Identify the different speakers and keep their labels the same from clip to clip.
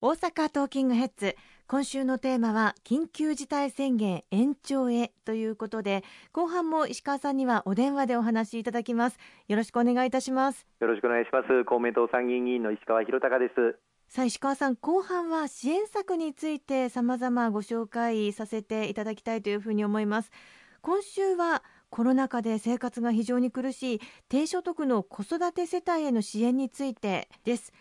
Speaker 1: 大阪トーキングヘッズ。今週のテーマは緊急事態宣言延長へということで後半も石川さんにはお電話でお話しいただきます。よろしくお願いいたします。
Speaker 2: よろしくお願いします。公明党参議院議員の石川博隆です。
Speaker 1: さあ石川さん後半は支援策について様々ご紹介させていただきたいというふうに思います。今週はコロナ禍で生活が非常に苦しい低所得の子育て世帯への支援についてです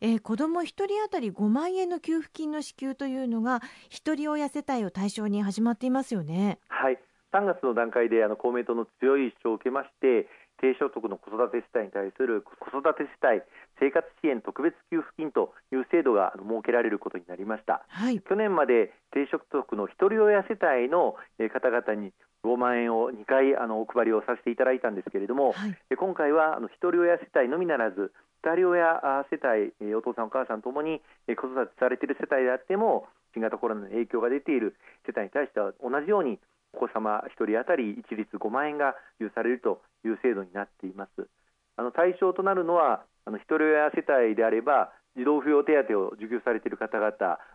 Speaker 1: えー、子ども1人当たり5万円の給付金の支給というのがひとり親世帯を対象に始まっていますよね。
Speaker 2: はい3月の段階であの公明党の強い主張を受けまして低所得の子育て世帯に対する子育て世帯生活支援特別給付金という制度が設けられることになりました、はい、去年まで低所得のひとり親世帯の方々に5万円を2回あのお配りをさせていただいたんですけれども、はい、今回はあのひとり親世帯のみならず2人親世帯、お父さん、お母さんともに子育てされている世帯であっても新型コロナの影響が出ている世帯に対しては同じようにお子様1人当たり一律5万円が給付されるという制度になっています。あの対象となるのはあの1人親世帯であれば児童扶養手当を受給されている方々、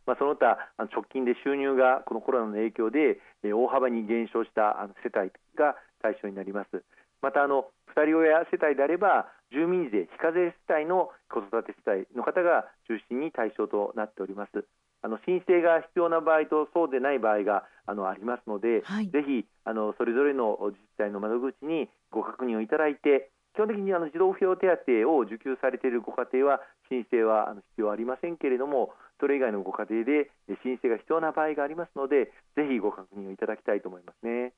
Speaker 2: まあ、その他直近で収入がこのコロナの影響で大幅に減少した世帯が対象になります。またあの2人親世帯であれば住民税非課税世帯の子育て世帯の方が中心に対象となっておりますあの申請が必要な場合とそうでない場合があのありますので、はい、ぜひあのそれぞれの自治体の窓口にご確認をいただいて基本的にあの児童扶養手当を受給されているご家庭は申請はあの必要ありませんけれどもそれ以外のご家庭で申請が必要な場合がありますのでぜひご確認をいただきたいと思いますね。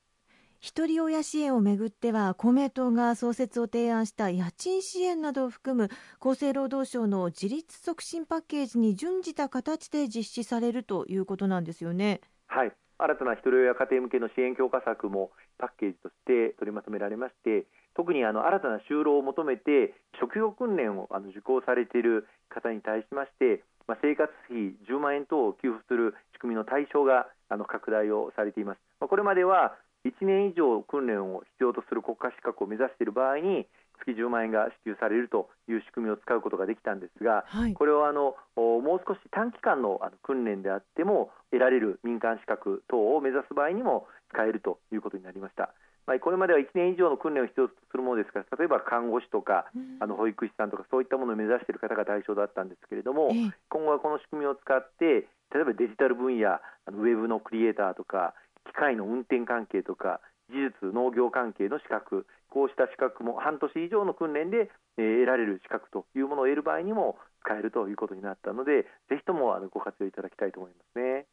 Speaker 1: ひとり親支援をめぐっては公明党が創設を提案した家賃支援などを含む厚生労働省の自立促進パッケージに準じた形で実施されるということなんですよね。
Speaker 2: はい新たなひとり親家庭向けの支援強化策もパッケージとして取りまとめられまして特にあの新たな就労を求めて職業訓練をあの受講されている方に対しましてまあ、生活費10万円等を給付する仕組みの対象があの拡大をされています。まあ、これまでは1年以上訓練を必要とする国家資格を目指している場合に月10万円が支給されるという仕組みを使うことができたんですが、はい、これをあのもう少し短期間のあの訓練であっても得られる民間資格等を目指す場合にも使えるということになりました。まあ、これまでは1年以上の訓練を必要とするものですから例えば看護師とか、あの保育士さんとかそういったものを目指している方が対象だったんですけれども、今後はこの仕組みを使って例えばデジタル分野あのウェブのクリエイターとか機械の運転関係とか技術、農業関係の資格、こうした資格も半年以上の訓練で、えー、得られる資格というものを得る場合にも使えるということになったので、ぜひともあのご活用いただきたいと思いますね。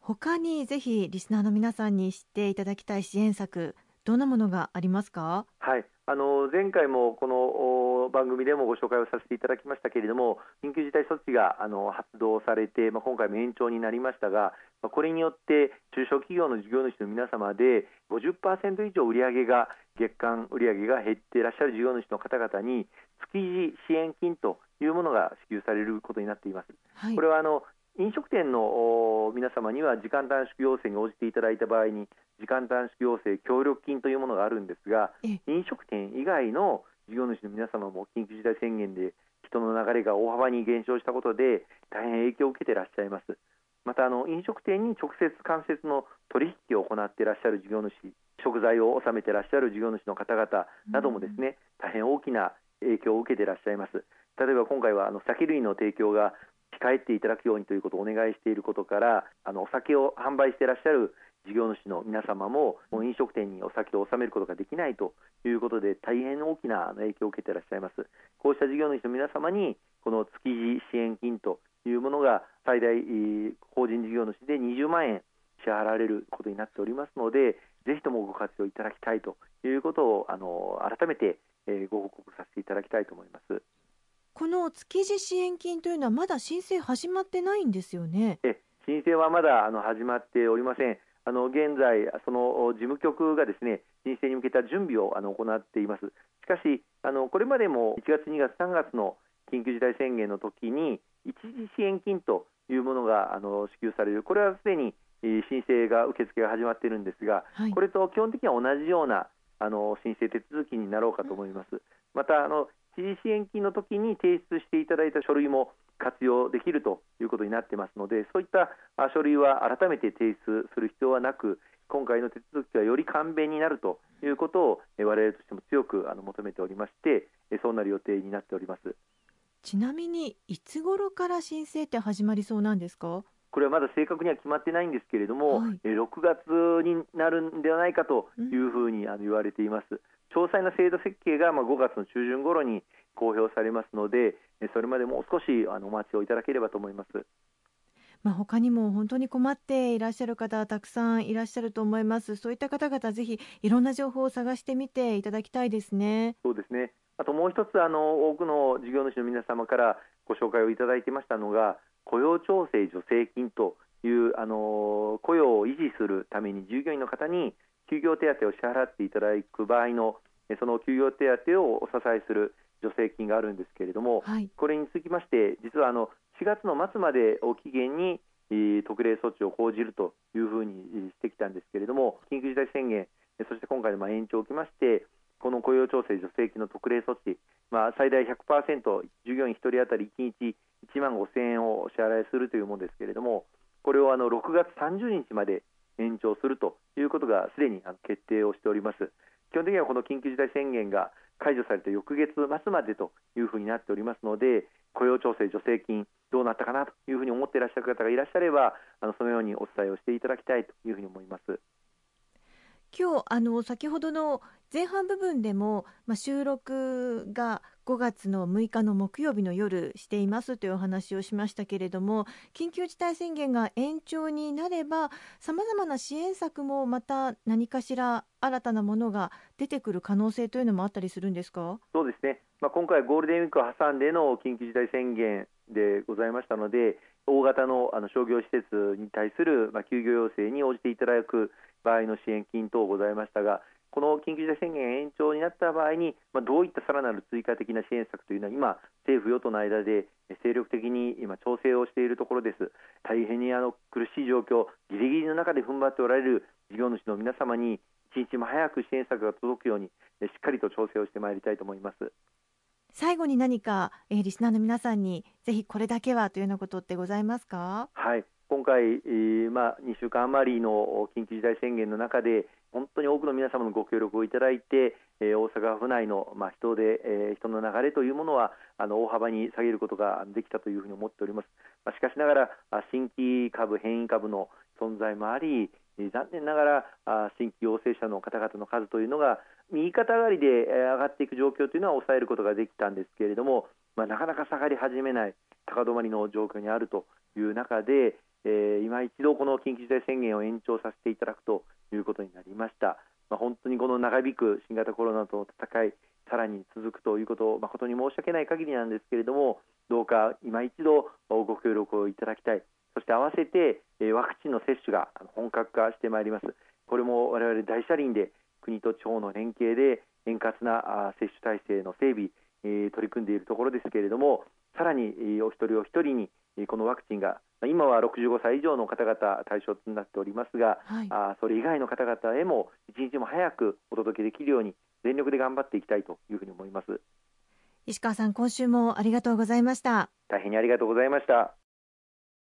Speaker 1: 他にぜひリスナーの皆さんに知っていただきたい支援策、どんなものがありますか？
Speaker 2: はい、あの前回もこの番組でもご紹介をさせていただきましたけれども、緊急事態措置があの発動されて、まあ、今回も延長になりましたが、まあ、これによって中小企業の事業主の皆様で50%以上売上が月間売上が減っていらっしゃる事業主の方々に月次支援金というものが支給されることになっています。はい、これはあの飲食店の皆様には時間短縮要請に応じていただいた場合に時間短縮要請協力金というものがあるんですが飲食店以外の事業主の皆様も緊急事態宣言で人の流れが大幅に減少したことで大変影響を受けていらっしゃいます。またあの飲食店に直接間接の取引を行っていらっしゃる事業主食材を納めていらっしゃる事業主の方々などもですね、うん、大変大きな影響を受けていらっしゃいます。例えば今回はあの酒類の提供が控えていただくようにということをお願いしていることからあのお酒を販売していらっしゃる事業主の皆様も飲食店にお酒を納めることができないということで大変大きな影響を受けていらっしゃいます。こうした事業主の皆様にこの築地支援金というものが最大法人事業主で20万円支払われることになっておりますのでぜひともご活用いただきたいということをあの改めて、え、ご報告させていただきたいと思います。
Speaker 1: この築地支援金というのはまだ申請始まってないんですよね？
Speaker 2: え申請はまだあの始まっておりませんあの現在、その事務局がですね申請に向けた準備をあの行っています。しかしあのこれまでも1月、2月、3月の緊急事態宣言の時に一時支援金というものがあの支給される、これはすでに申請が受付が始まっているんですが、はい、これと基本的には同じようなあの申請手続きになろうかと思います。またあの一時支援金の時に提出していただいた書類も活用できるということになってますのでそういった書類は改めて提出する必要はなく今回の手続きはより簡便になるということを我々としても強く求めておりましてそうなる予定になっております
Speaker 1: ちなみにいつ頃から申請って始まりそうなんですか？
Speaker 2: これはまだ正確には決まってないんですけれども、はい、6月になるんではないかというふうにあの言われています。詳細な制度設計がまあ5月の中旬頃に公表されますので、それまでもう少しあのお待ちをいただければと思います。
Speaker 1: まあ、他にも本当に困っていらっしゃる方たくさんいらっしゃると思います。そういった方々ぜひいろんな情報を探してみていただきたいですね。
Speaker 2: そうですね。あともう一つあの多くの事業主の皆様からご紹介をいただいてましたのが雇用調整助成金というあの雇用を維持するために従業員の方に休業手当を支払っていただく場合のその休業手当をお支えする助成金があるんですけれども、はい、これにつきまして実はあの4月の末までを期限に特例措置を講じるというふうにしてきたんですけれども緊急事態宣言そして今回の延長を受けましてこの雇用調整助成金の特例措置、まあ、最大100%従業員1人当たり1日1万5000円をお支払いするというものですけれどもこれをあの6月30日まで延長するということがすでに決定をしております基本的にはこの緊急事態宣言が解除された翌月末までというふうになっておりますので雇用調整助成金どうなったかなというふうに思っていらっしゃる方がいらっしゃればあのそのようにお伝えをしていただきたいというふうに思います。
Speaker 1: 今日あの先ほどの前半部分でも、まあ、収録が5月の6日の木曜日の夜していますというお話をしましたけれども緊急事態宣言が延長になればさまざまな支援策もまた何かしら新たなものが出てくる可能性というのもあったりするんですか？
Speaker 2: そうですね、まあ、今回ゴールデンウィークを挟んでの緊急事態宣言でございましたので大型のあの商業施設に対する、まあ、休業要請に応じていただく場合の支援金等ございましたがこの緊急事態宣言延長になった場合に、まあ、どういったさらなる追加的な支援策というのは今、政府・与党の間で精力的に今調整をしているところです。大変にあの苦しい状況、ギリギリの中で踏ん張っておられる事業主の皆様に一日も早く支援策が届くようにしっかりと調整をしてまいりたいと思います。
Speaker 1: 最後に何か、えー、リスナーの皆さんにぜひこれだけはというようなことってございますか？
Speaker 2: はい今回、まあ、2週間余りの緊急事態宣言の中で本当に多くの皆様のご協力をいただいて、え、大阪府内の、まあ、人で、え、人の流れというものはあの大幅に下げることができたというふうに思っております、まあ、しかしながら新規株、変異株の存在もあり残念ながら新規陽性者の方々の数というのが右肩上がりで上がっていく状況というのは抑えることができたんですけれども、まあ、なかなか下がり始めない高止まりの状況にあるという中で、えー、今一度この緊急事態宣言を延長させていただくということになりました。まあ、本当にこの長引く新型コロナとの戦い、さらに続くということを誠に申し訳ない限りなんですけれども、どうか今一度ご協力をいただきたい。そして合わせてワクチンの接種が本格化してまいります。これも我々大車輪で国と地方の連携で円滑な接種体制の整備、取り組んでいるところですけれども、人お一人にこのワクチンが今は65歳以上の方々対象となっておりますが、はい、あそれ以外の方々へも一日も早くお届けできるように全力で頑張っていきたいというふうに思います。
Speaker 1: 石川さん今週もありがとうございました。
Speaker 2: 大変にありがとうございました